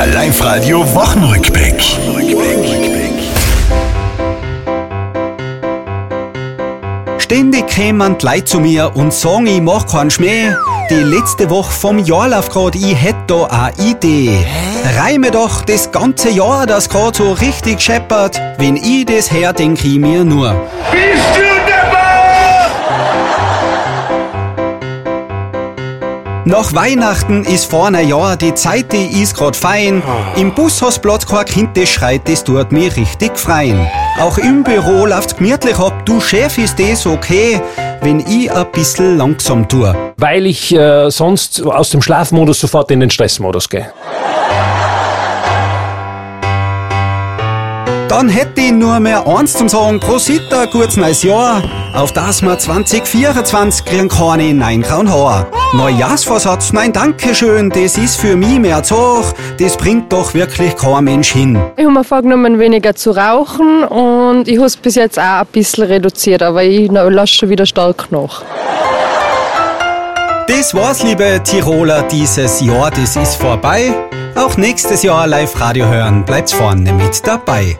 Der Live-Radio Wochenrückblick. Ständig kämen die Leute zu mir und sagen, ich mach keinen Schmäh. Die letzte Woche vom Jahr läuft grad, ich hätt da eine Idee. Reime doch das ganze Jahr, das grad so richtig scheppert. Wenn ich das her, denk ich mir nur. Bist du Nach Weihnachten ist vor ein Jahr, die Zeit, die ist grad fein. Im Bus hast Platz, kein Kind, das schreit, das tut mir richtig freien. Auch im Büro läuft's gemütlich ab, du Chef, ist das okay, wenn ich a bissl langsam tu. weil ich äh, sonst aus dem Schlafmodus sofort in den Stressmodus gehe. Dann hätte ich nur mehr eins zum sagen, Prosita, gutes neues Jahr, auf das wir 2024 kriegen keine nein grauen Haar. Neujahrsvorsatz, nein danke schön, das ist für mich mehr Zach, das bringt doch wirklich kein Mensch hin. Ich habe mir vorgenommen, weniger zu rauchen und ich habe es bis jetzt auch ein bisschen reduziert, aber ich lasse schon wieder stark nach. Das war's, liebe Tiroler, dieses Jahr, das ist vorbei. Auch nächstes Jahr Live-Radio hören, bleibt's vorne mit dabei.